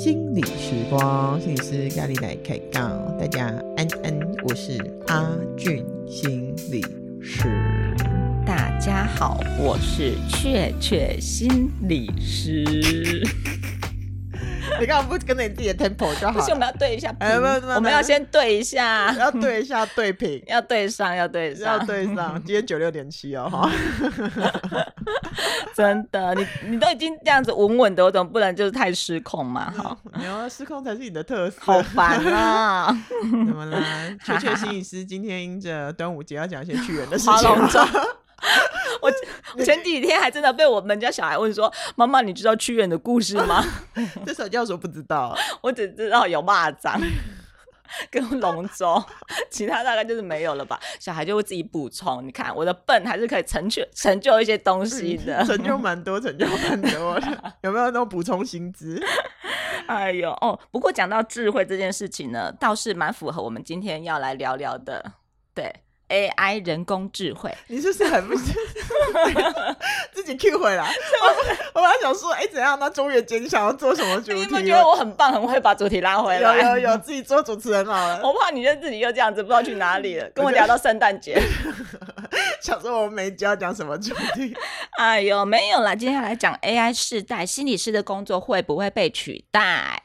心理时光，心理师咖喱来开杠，大家安安，我是阿俊心理师。大家好，我是雀雀心理师。你干嘛不跟着你自己的 tempo 就好？不是，我们要对一下。哎，不不，我们要先对一下，要对一下对频，要对上，要对上，要对上。今天九六点七哦，哈。真的，你你都已经这样子稳稳的，我怎么不能就是太失控嘛？哈，没有，失控才是你的特色。好烦啊！怎么啦？雀雀心理师今天因着端午节要讲一些屈原的事情。我前几天还真的被我们家小孩问说：“妈妈，你知道屈原的故事吗？” 这时候教授不知道，我只知道有蚂蚱跟龙舟，其他大概就是没有了吧。小孩就会自己补充。你看我的笨还是可以成就成就一些东西的，成就蛮多，成就蛮多的。有没有那种补充薪资？哎呦哦，不过讲到智慧这件事情呢，倒是蛮符合我们今天要来聊聊的。对。AI 人工智慧，你是不是很不是 自己 Q 回来？我本来想说，哎、欸，怎样？那中元节你想要做什么主题？你们觉得我很棒，很会把主题拉回来？有有有，自己做主持人好了。我怕你就自己又这样子，不知道去哪里了。跟我聊到圣诞节，想说我们每集要讲什么主题？哎呦，没有啦，接下来讲 AI 世代，心理师的工作会不会被取代？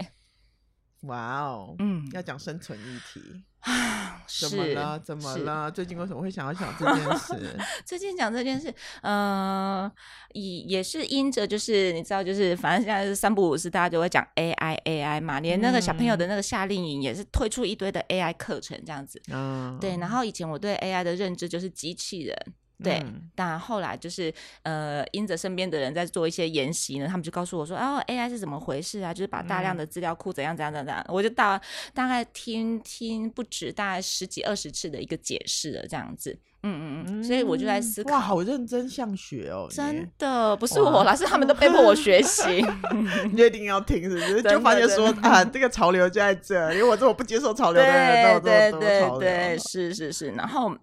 哇哦，嗯，要讲生存议题。啊，怎么了？怎么了？最近为什么会想要讲这件事？最近讲这件事，呃，也也是因着，就是你知道，就是反正现在是三不五时，大家就会讲 AI AI 嘛，连那个小朋友的那个夏令营也是推出一堆的 AI 课程这样子。嗯，对。然后以前我对 AI 的认知就是机器人。对，但后来就是呃，因着身边的人在做一些研习呢，他们就告诉我说：“哦，AI 是怎么回事啊？就是把大量的资料库怎样怎样怎样。”我就大大概听听不止大概十几二十次的一个解释了，这样子。嗯嗯嗯，所以我就在思考，哇，好认真像学哦，真的不是我啦，是他们都被迫我学习。你一定要听，是不是？就发现说啊，这个潮流就在这，因为我这么不接受潮流的人，对对对对，是是是，然后。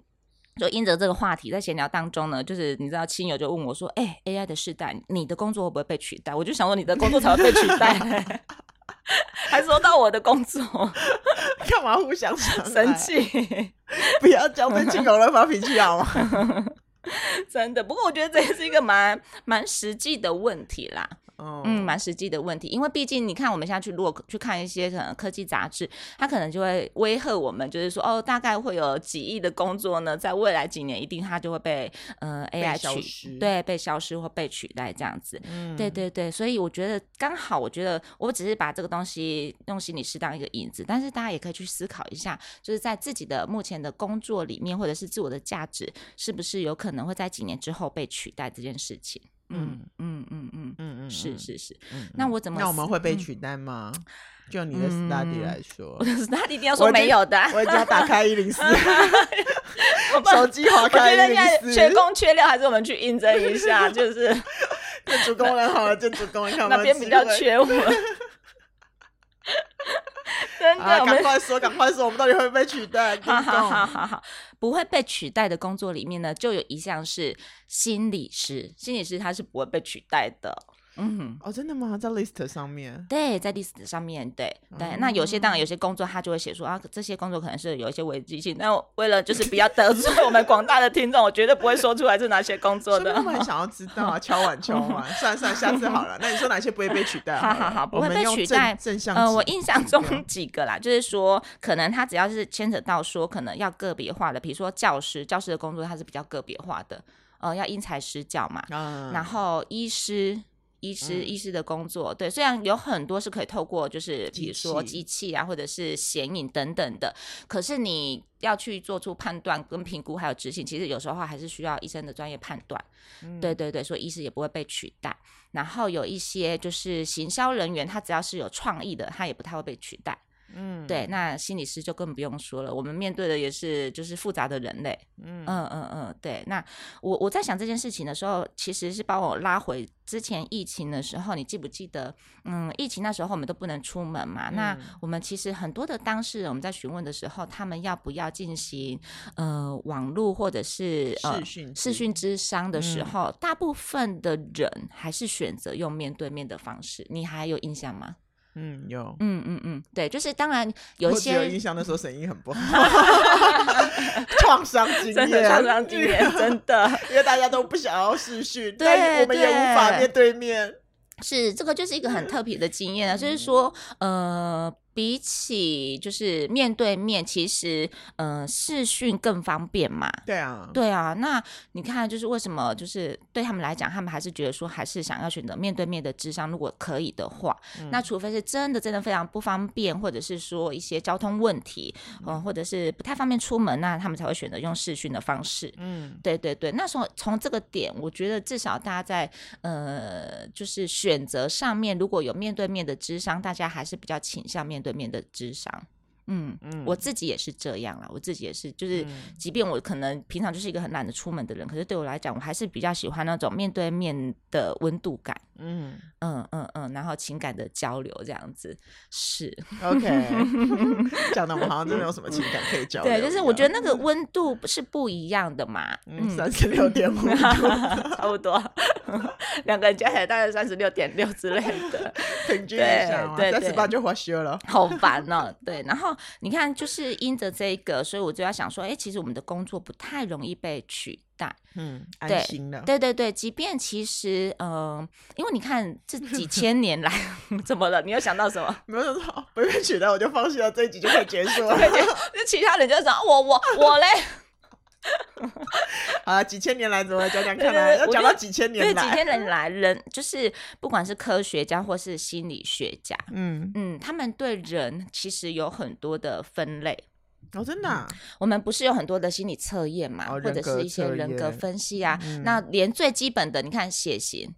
就因着这个话题，在闲聊当中呢，就是你知道，亲友就问我说：“哎、欸、，AI 的世代，你的工作会不会被取代？”我就想说，你的工作才会被取代，还说到我的工作，干嘛互相生气？不要这样对亲友来发脾气好吗？真的，不过我觉得这也是一个蛮蛮实际的问题啦。嗯，蛮实际的问题，因为毕竟你看，我们现在去如果去看一些可能科技杂志，它可能就会威吓我们，就是说哦，大概会有几亿的工作呢，在未来几年一定它就会被呃 AI 取对被消失或被取代这样子。嗯，对对对，所以我觉得刚好，我觉得我只是把这个东西用心理师当一个引子，但是大家也可以去思考一下，就是在自己的目前的工作里面，或者是自我的价值，是不是有可能会在几年之后被取代这件事情。嗯嗯嗯嗯嗯嗯，是是是。那我怎么？那我们会被取代吗？就你的 study 来说，我的 study 一定要说没有的。我已经要打开一零四，手机划开一零四。缺工缺料，还是我们去应征一下？就是建筑工人好了，建筑工人看那边比较缺我。真的，赶快说，赶快说，我们到底会不会被取代？好好好好好，不会被取代的工作里面呢，就有一项是心理师，心理师他是不会被取代的。嗯，哦，真的吗？在 list 上面？对，在 list 上面，对对。嗯、那有些当然有些工作他就会写说啊，这些工作可能是有一些危机性。那为了就是不要得罪我们广大的听众，我绝对不会说出来是哪些工作的。他们很想要知道啊，敲碗敲碗，算了算了，下次好了。那你说哪些不会被取代？好好好，不会被取代。正向呃，我印象中几个啦，就是说可能他只要是牵扯到说可能要个别化的，比如说教师，教师的工作他是比较个别化的，呃，要因材施教嘛。嗯。然后医师。医师，医师的工作，对，虽然有很多是可以透过，就是比如说机器啊，或者是显影等等的，可是你要去做出判断跟评估，还有执行，其实有时候还是需要医生的专业判断。嗯、对对对，所以医师也不会被取代。然后有一些就是行销人员，他只要是有创意的，他也不太会被取代。嗯，对，那心理师就更不用说了。我们面对的也是就是复杂的人类。嗯嗯嗯嗯，对。那我我在想这件事情的时候，其实是把我拉回之前疫情的时候。你记不记得？嗯，疫情那时候我们都不能出门嘛。嗯、那我们其实很多的当事人，我们在询问的时候，他们要不要进行呃网络或者是呃视讯视讯之商的时候，嗯、大部分的人还是选择用面对面的方式。你还有印象吗？嗯，有，嗯嗯嗯，对，就是当然有一些有印象的时候声音很不好，创伤经验，创伤经验，真的，因为大家都不想要视讯，对，但我们也无法面对面。是，这个就是一个很特别的经验啊，就是说，呃。比起就是面对面，其实呃视讯更方便嘛。对啊，对啊。那你看，就是为什么就是对他们来讲，他们还是觉得说还是想要选择面对面的智商，如果可以的话，嗯、那除非是真的真的非常不方便，或者是说一些交通问题，嗯、呃，或者是不太方便出门，那他们才会选择用视讯的方式。嗯，对对对。那从从这个点，我觉得至少大家在呃就是选择上面，如果有面对面的智商，大家还是比较倾向面。对面的智商，嗯嗯，我自己也是这样啦，我自己也是，就是即便我可能平常就是一个很懒得出门的人，可是对我来讲，我还是比较喜欢那种面对面的温度感。嗯嗯嗯嗯，然后情感的交流这样子是 OK，讲的我好像真的有什么情感可以交流。对，就是我觉得那个温度是不一样的嘛。嗯，三十六点五，差不多，两个人加起来大概三十六点六之类的，平均一下，对，三十八就花休了，好烦哦。对，然后你看，就是因着这个，所以我就要想说，哎，其实我们的工作不太容易被取。嗯，安心的。对对对，即便其实，嗯、呃，因为你看这几 千年来怎么了？你有想到什么？没有想到，不被取代，我就放弃了，这一集就可以结束了。就其他人就讲我我我嘞。啊，几千年来怎么讲讲看来？要讲到几千年来，几千年来人就是不管是科学家或是心理学家，嗯嗯，他们对人其实有很多的分类。哦，真的、啊嗯，我们不是有很多的心理测验嘛，哦、或者是一些人格分析啊，嗯、那连最基本的，你看血型。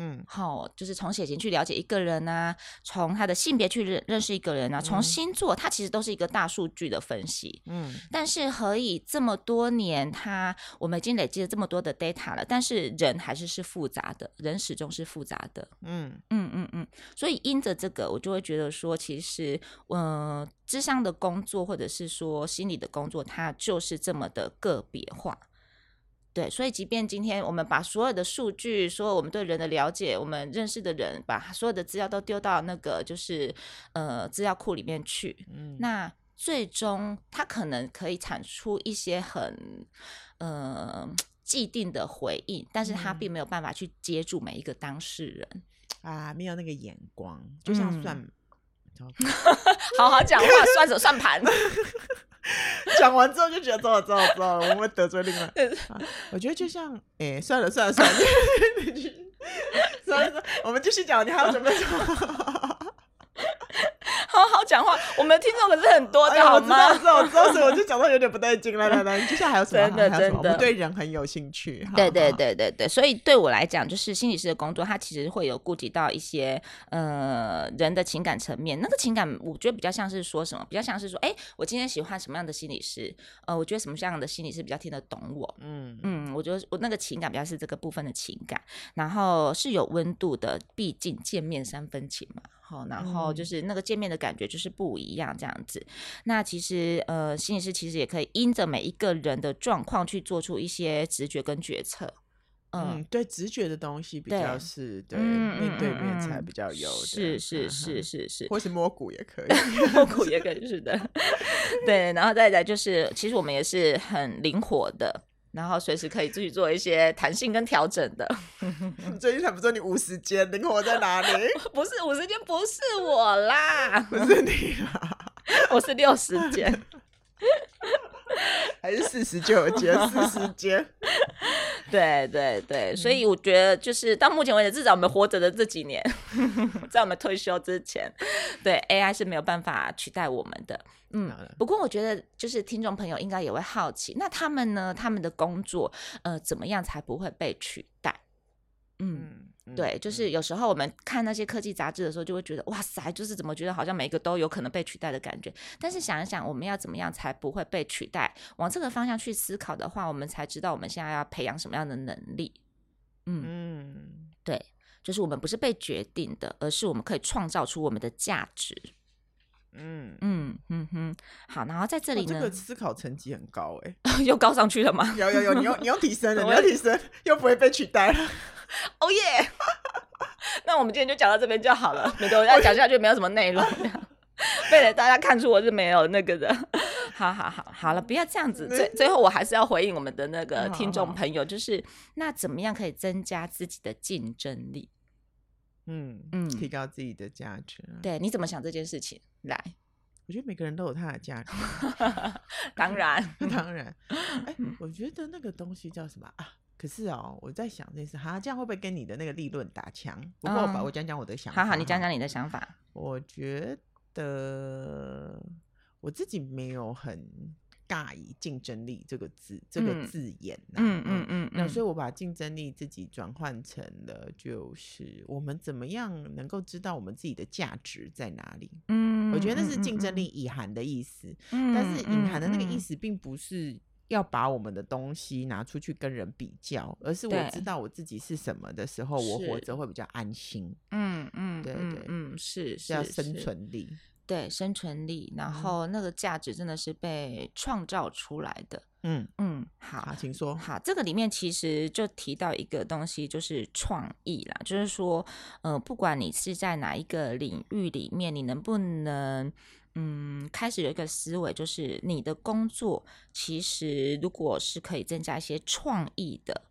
嗯，好，就是从血型去了解一个人啊，从他的性别去认认识一个人啊，从星座，它其实都是一个大数据的分析。嗯，但是何以这么多年，他我们已经累积了这么多的 data 了，但是人还是是复杂的，人始终是复杂的。嗯嗯嗯嗯，所以因着这个，我就会觉得说，其实，嗯、呃，智商的工作或者是说心理的工作，它就是这么的个别化。对，所以即便今天我们把所有的数据，所有我们对人的了解，我们认识的人，把所有的资料都丢到那个就是呃资料库里面去，嗯，那最终他可能可以产出一些很呃既定的回应，但是他并没有办法去接住每一个当事人，嗯、啊，没有那个眼光，就像算，嗯、好好讲话，算手算盘。讲完之后就觉得糟了糟了糟了，我们会得罪另外、啊。我觉得就像，哎、欸，算了算了算了，算了算了，我们继续讲，你还要准备什么？好好讲话，我们听众可是很多的，好吗？我知道，我知道，所以我就讲到有点不对劲。来来来，接下来还有什么？真的真的，我对人很有兴趣。对对对对对，所以对我来讲，就是心理师的工作，它其实会有顾及到一些呃人的情感层面。那个情感，我觉得比较像是说什么？比较像是说，哎，我今天喜欢什么样的心理师？呃，我觉得什么样的心理师比较听得懂我？嗯嗯，我觉得我那个情感比较是这个部分的情感，然后是有温度的，毕竟见面三分情嘛。好，然后就是那个见面的感觉就是不一样，这样子。嗯、那其实呃，心理师其实也可以因着每一个人的状况去做出一些直觉跟决策。嗯，嗯对，直觉的东西比较是对，对面对面才比较有。是是是是是，或是摸骨也可以，摸骨也可以是的。对，然后再来就是，其实我们也是很灵活的。然后随时可以自己做一些弹性跟调整的。你 最近才不说你五十间，灵活在哪里？不是五十间，不是我啦，不是你啦，我是六十间，还是四十九间？四十肩。对对对，所以我觉得就是到目前为止，至少我们活着的这几年，在我们退休之前，对 AI 是没有办法取代我们的。嗯，不过我觉得就是听众朋友应该也会好奇，那他们呢？他们的工作呃怎么样才不会被取代？嗯，嗯对，就是有时候我们看那些科技杂志的时候，就会觉得哇塞，就是怎么觉得好像每一个都有可能被取代的感觉。但是想一想，我们要怎么样才不会被取代？往这个方向去思考的话，我们才知道我们现在要培养什么样的能力。嗯嗯，对，就是我们不是被决定的，而是我们可以创造出我们的价值。嗯嗯嗯哼，好，然后在这里呢，这个思考层级很高哎，又高上去了吗？有有有，你要你要提升了，你要提升，又不会被取代了。哦耶！那我们今天就讲到这边就好了，没得我要讲下去没有什么内容，为了大家看出我是没有那个的。好好好，好了，不要这样子。最最后我还是要回应我们的那个听众朋友，就是那怎么样可以增加自己的竞争力？嗯嗯，提高自己的价值。对，你怎么想这件事情？来，我觉得每个人都有他的价值。当然，当然。哎，我觉得那个东西叫什么啊？可是哦，我在想这件事，哈，这样会不会跟你的那个利润打枪？不过我把我讲讲我的想法。好好，你讲讲你的想法。我觉得我自己没有很尬以竞争力这个字这个字眼。嗯嗯嗯。那所以我把竞争力自己转换成了，就是我们怎么样能够知道我们自己的价值在哪里？嗯，我觉得那是竞争力隐含的意思。嗯，但是隐含的那个意思并不是。要把我们的东西拿出去跟人比较，而是我知道我自己是什么的时候，我活着会比较安心。嗯嗯，对对，嗯是是要生存力，对生存力，然后那个价值真的是被创造出来的。嗯嗯，好，请说。好，这个里面其实就提到一个东西，就是创意啦，就是说，呃，不管你是在哪一个领域里面，你能不能。嗯，开始有一个思维，就是你的工作其实如果是可以增加一些创意的，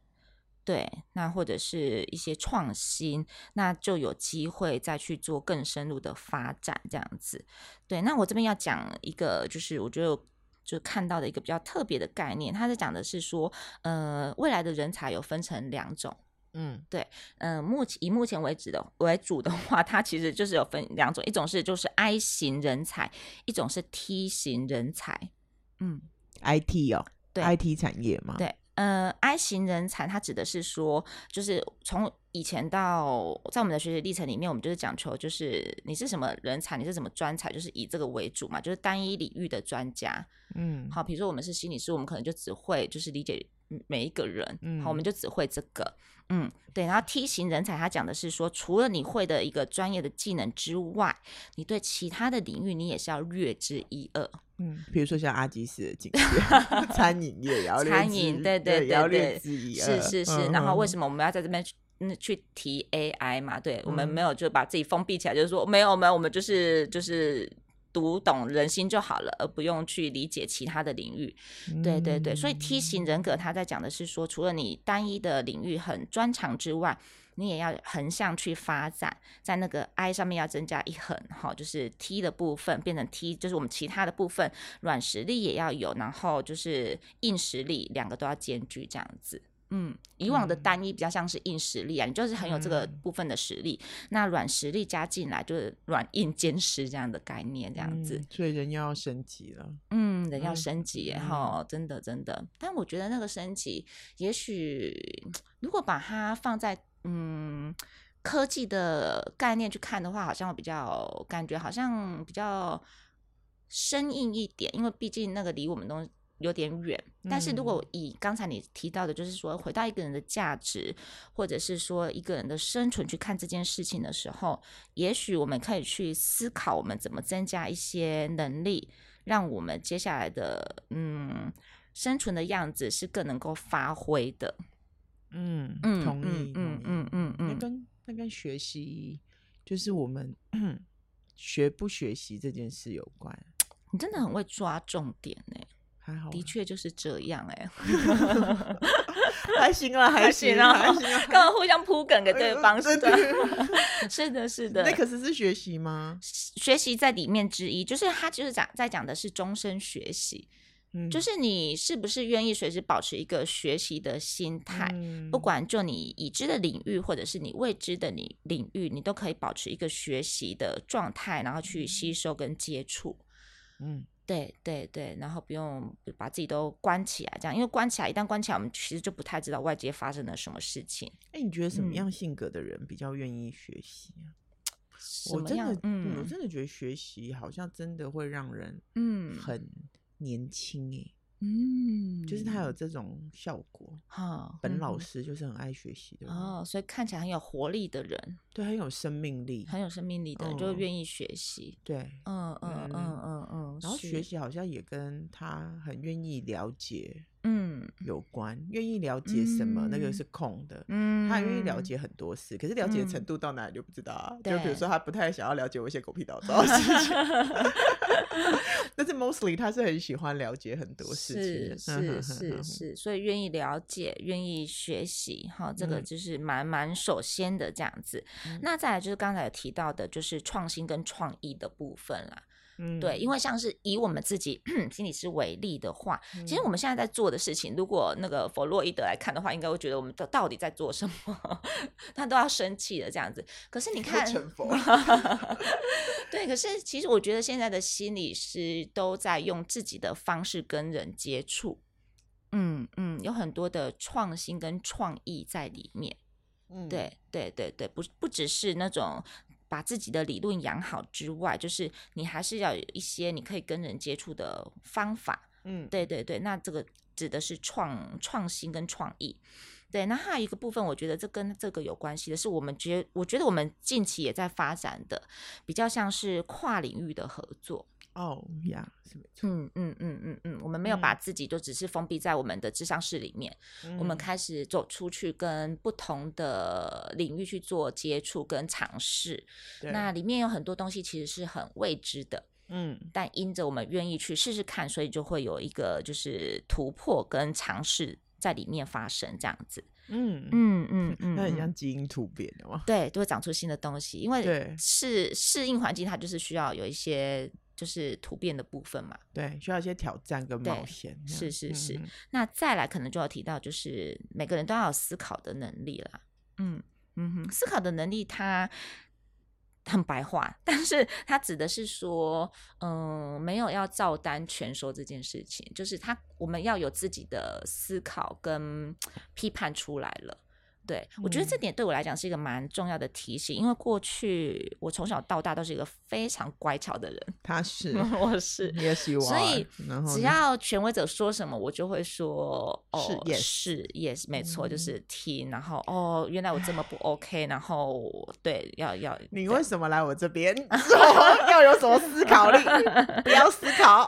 对，那或者是一些创新，那就有机会再去做更深入的发展，这样子。对，那我这边要讲一个，就是我觉得就看到的一个比较特别的概念，它在讲的是说，呃，未来的人才有分成两种。嗯，对，嗯、呃，目前以目前为止的为主的话，它其实就是有分两种，一种是就是 I 型人才，一种是 T 型人才。嗯，IT 哦，对，IT 产业嘛。对，呃，I 型人才它指的是说，就是从以前到在我们的学习历程里面，我们就是讲求就是你是什么人才，你是什么专才，就是以这个为主嘛，就是单一领域的专家。嗯，好，比如说我们是心理师，我们可能就只会就是理解每一个人，嗯，好，我们就只会这个。嗯，对，然后梯形人才，他讲的是说，除了你会的一个专业的技能之外，你对其他的领域你也是要略知一二。嗯，比如说像阿基斯的经验，餐饮业也要餐饮，对对对对，略知一二。是是是，嗯、然后为什么我们要在这边去去提 AI 嘛？对，我们没有就把自己封闭起来，就是说没有没有，我们就是就是。读懂人心就好了，而不用去理解其他的领域。嗯、对对对，所以 T 型人格他在讲的是说，除了你单一的领域很专长之外，你也要横向去发展，在那个 I 上面要增加一横，哈，就是 T 的部分变成 T，就是我们其他的部分软实力也要有，然后就是硬实力两个都要兼具这样子。嗯，以往的单一比较像是硬实力啊，嗯、你就是很有这个部分的实力，嗯、那软实力加进来就是软硬兼施这样的概念，这样子。嗯、所以人要升级了。嗯，人要升级，哈、嗯，真的真的。但我觉得那个升级，也许如果把它放在嗯科技的概念去看的话，好像比较感觉好像比较生硬一点，因为毕竟那个离我们都。有点远，但是如果以刚才你提到的，就是说回到一个人的价值，或者是说一个人的生存去看这件事情的时候，也许我们可以去思考，我们怎么增加一些能力，让我们接下来的嗯生存的样子是更能够发挥的。嗯嗯，同意，嗯嗯嗯嗯，那跟那跟学习，就是我们 学不学习这件事有关。你真的很会抓重点呢。还好，的确就是这样哎，还行啊，还行啊，还行啊，刚刚互相铺梗给对方是的，是的，是的。那可是是学习吗？学习在里面之一，就是他就是讲在讲的是终身学习，嗯，就是你是不是愿意随时保持一个学习的心态，嗯，不管就你已知的领域或者是你未知的你领域，你都可以保持一个学习的状态，然后去吸收跟接触，嗯。对对对，然后不用把自己都关起来，这样，因为关起来，一旦关起来，我们其实就不太知道外界发生了什么事情。哎，你觉得什么样性格的人比较愿意学习啊？嗯、我真的，嗯，我真的觉得学习好像真的会让人，嗯，很年轻哎。嗯，就是他有这种效果哈。本老师就是很爱学习的哦，所以看起来很有活力的人，对，很有生命力，很有生命力的人就愿意学习。对，嗯嗯嗯嗯嗯。然后学习好像也跟他很愿意了解，嗯有关，愿意了解什么，那个是空的。嗯，他愿意了解很多事，可是了解的程度到哪里就不知道啊。就比如说，他不太想要了解我一些狗屁倒灶的事情，但是 mostly 他是很喜欢了解很多事情。是是是是，所以愿意了解，愿意学习，哈，这个就是蛮蛮首先的这样子。那再来就是刚才有提到的，就是创新跟创意的部分啦。嗯，对，因为像是以我们自己 心理师为例的话，嗯、其实我们现在在做的事情，如果那个弗洛伊德来看的话，应该会觉得我们到底在做什么？他都要生气了这样子。可是你看，对，可是其实我觉得现在的心理师都在用自己的方式跟人接触，嗯嗯，有很多的创新跟创意在里面。嗯，对对对对，不不只是那种。把自己的理论养好之外，就是你还是要有一些你可以跟人接触的方法。嗯，对对对，那这个指的是创创新跟创意。对，那还有一个部分，我觉得这跟这个有关系的是，我们觉我觉得我们近期也在发展的比较像是跨领域的合作。哦呀，是没错。嗯嗯嗯嗯嗯，我们没有把自己就只是封闭在我们的智商室里面，嗯、我们开始走出去，跟不同的领域去做接触跟尝试。那里面有很多东西其实是很未知的，嗯，但因着我们愿意去试试看，所以就会有一个就是突破跟尝试在里面发生这样子。嗯嗯嗯嗯，那很像基因突变的嘛？对，都会长出新的东西，因为适适应环境，它就是需要有一些。就是突变的部分嘛，对，需要一些挑战跟冒险。是是是，嗯、那再来可能就要提到，就是每个人都要有思考的能力啦。嗯嗯哼，思考的能力它很白话，但是它指的是说，嗯、呃，没有要照单全收这件事情，就是他我们要有自己的思考跟 批判出来了。对，我觉得这点对我来讲是一个蛮重要的提醒，因为过去我从小到大都是一个非常乖巧的人。他是，我是，也希望。所以只要权威者说什么，我就会说哦，是，是也是没错，就是听。然后哦，原来我这么不 OK，然后对，要要。你为什么来我这边？要有什么思考力？不要思考。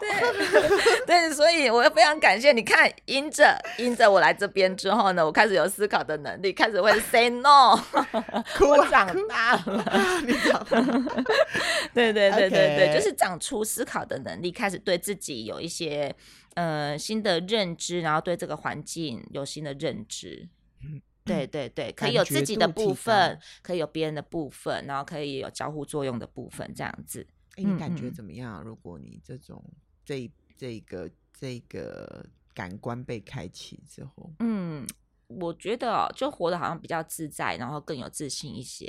对，所以我非常感谢。你看，因着因着我来这边之后呢，我开始有思考的能力，开。只会 say no，哭我长大了，你长大了，对对对对对.就是长出思考的能力，开始对自己有一些呃新的认知，然后对这个环境有新的认知。嗯、对对对，可以有自己的部分，可以有别人的部分，然后可以有交互作用的部分，这样子。欸、你感觉怎么样？嗯、如果你这种这这个这个感官被开启之后，嗯。我觉得就活得好像比较自在，然后更有自信一些。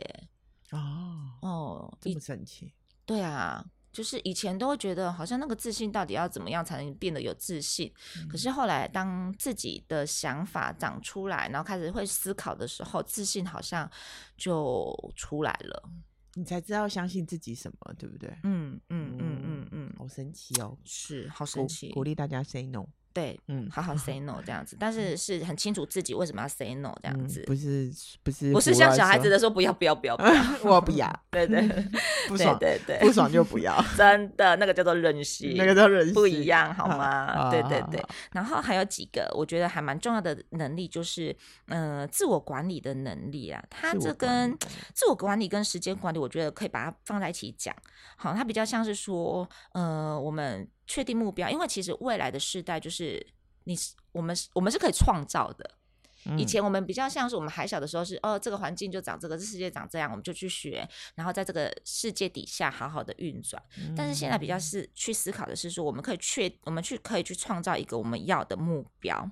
哦哦，这么神奇？对啊，就是以前都会觉得好像那个自信到底要怎么样才能变得有自信？嗯、可是后来当自己的想法长出来，然后开始会思考的时候，自信好像就出来了。你才知道相信自己什么，对不对？嗯嗯嗯嗯嗯，好神奇哦！是，好神奇，鼓励大家 say no。对，嗯，好好 say no 这样子，但是是很清楚自己为什么要 say no 这样子，不是不是不是像小孩子的说不要不要不要不要，我不要，对 对，不爽对对，不爽就不要，真的那个叫做任性，那个叫任性，不一样好吗？对对对，然后还有几个我觉得还蛮重要的能力，就是嗯，自我管理的能力啊，它这跟自我管理跟时间管理，我觉得可以把它放在一起讲，好，它比较像是说，呃，我们。确定目标，因为其实未来的世代就是你，我们我们是可以创造的。嗯、以前我们比较像是我们还小的时候是，哦，这个环境就长这个，这世界长这样，我们就去学，然后在这个世界底下好好的运转。嗯、但是现在比较是去思考的是说，我们可以确，我们去可以去创造一个我们要的目标。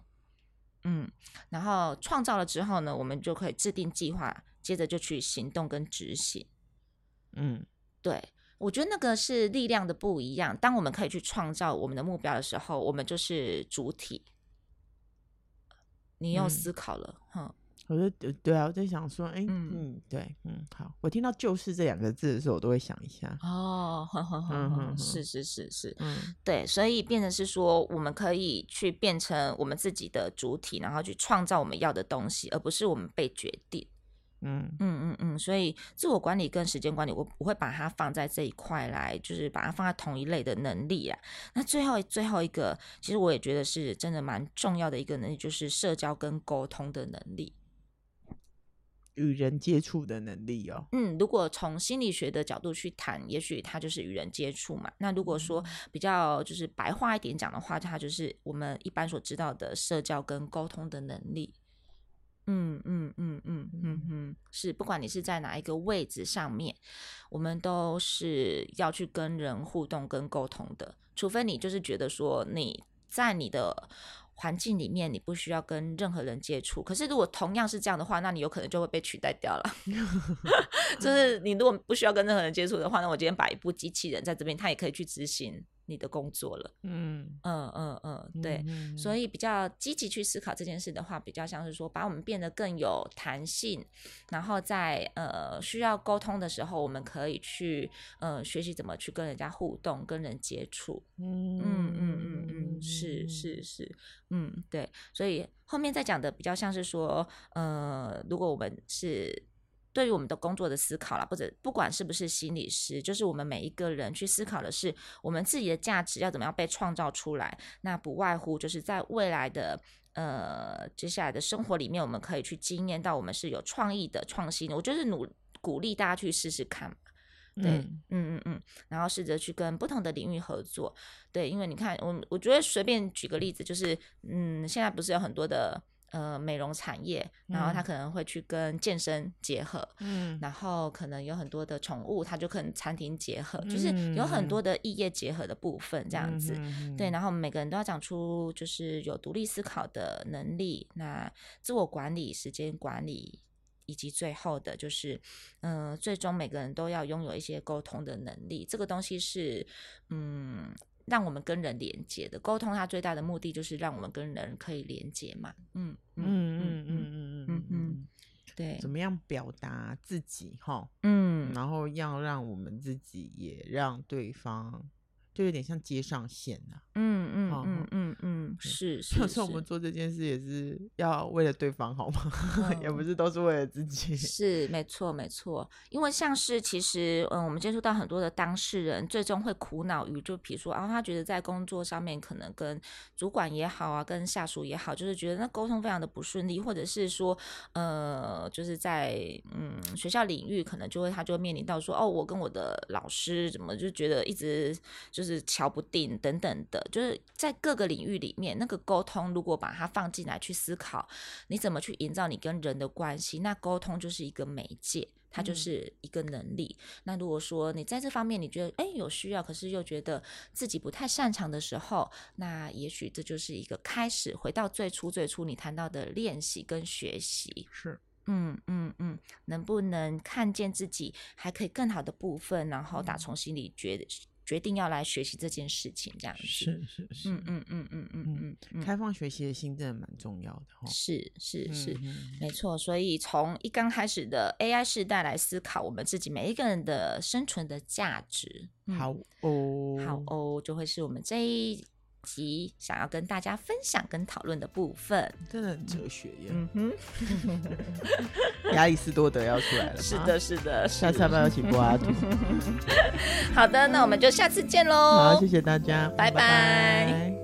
嗯，然后创造了之后呢，我们就可以制定计划，接着就去行动跟执行。嗯，对。我觉得那个是力量的不一样。当我们可以去创造我们的目标的时候，我们就是主体。你又思考了，哈、嗯。我就对啊，我在想说，哎、欸，嗯嗯，对，嗯，好。我听到“就是”这两个字的时候，我都会想一下。哦，呵呵呵呵是是是是，嗯，对，所以变成是说，我们可以去变成我们自己的主体，然后去创造我们要的东西，而不是我们被决定。嗯嗯嗯嗯，所以自我管理跟时间管理，我我会把它放在这一块来，就是把它放在同一类的能力啊。那最后最后一个，其实我也觉得是真的蛮重要的一个能力，就是社交跟沟通的能力，与人接触的能力哦。嗯，如果从心理学的角度去谈，也许它就是与人接触嘛。那如果说比较就是白话一点讲的话，它就是我们一般所知道的社交跟沟通的能力。嗯嗯嗯嗯嗯嗯，是，不管你是在哪一个位置上面，我们都是要去跟人互动跟沟通的。除非你就是觉得说你在你的环境里面，你不需要跟任何人接触。可是如果同样是这样的话，那你有可能就会被取代掉了。就是你如果不需要跟任何人接触的话，那我今天把一部机器人在这边，它也可以去执行。你的工作了，嗯。嗯嗯嗯，对，嗯、所以比较积极去思考这件事的话，比较像是说把我们变得更有弹性，然后在呃需要沟通的时候，我们可以去呃学习怎么去跟人家互动、跟人接触，嗯嗯嗯嗯嗯，是是是，嗯对，所以后面再讲的比较像是说，呃，如果我们是。对于我们的工作的思考啦，或者不管是不是心理师，就是我们每一个人去思考的是我们自己的价值要怎么样被创造出来。那不外乎就是在未来的呃接下来的生活里面，我们可以去经验到我们是有创意的、创新的。我就是努鼓励大家去试试看，对，嗯嗯嗯，然后试着去跟不同的领域合作。对，因为你看，我我觉得随便举个例子，就是嗯，现在不是有很多的。呃，美容产业，然后他可能会去跟健身结合，嗯，然后可能有很多的宠物，他就可能餐厅结合，嗯、就是有很多的异业结合的部分这样子，嗯、对，然后每个人都要讲出就是有独立思考的能力，那自我管理、时间管理，以及最后的就是，嗯、呃，最终每个人都要拥有一些沟通的能力，这个东西是，嗯。让我们跟人连接的沟通，它最大的目的就是让我们跟人可以连接嘛。嗯嗯嗯嗯嗯嗯嗯嗯，对，怎么样表达自己哈？嗯，然后要让我们自己也让对方。就有点像接上线了，嗯嗯嗯嗯嗯，是是。有时候我们做这件事也是要为了对方好吗？嗯、也不是都是为了自己。是没错没错，因为像是其实嗯，我们接触到很多的当事人，最终会苦恼于就比如说啊，他觉得在工作上面可能跟主管也好啊，跟下属也好，就是觉得那沟通非常的不顺利，或者是说呃，就是在嗯学校领域可能就会他就会面临到说哦，我跟我的老师怎么就觉得一直就是。瞧不定等等的，就是在各个领域里面，那个沟通如果把它放进来去思考，你怎么去营造你跟人的关系？那沟通就是一个媒介，它就是一个能力。嗯、那如果说你在这方面你觉得哎有需要，可是又觉得自己不太擅长的时候，那也许这就是一个开始，回到最初最初你谈到的练习跟学习。是，嗯嗯嗯，能不能看见自己还可以更好的部分，然后打从心里觉得。决定要来学习这件事情，这样子是是是，嗯嗯嗯嗯嗯嗯，开放学习的心真的蛮重要的哈。是是是，没错。所以从一刚开始的 AI 时代来思考我们自己每一个人的生存的价值，好哦，好哦，就会是我们这一。及想要跟大家分享跟讨论的部分，真的很哲学耶。嗯哼，亚里士多德要出来了。是的，是的，下次要不要请柏拉图？好的，那我们就下次见喽。好，谢谢大家，拜拜。拜拜。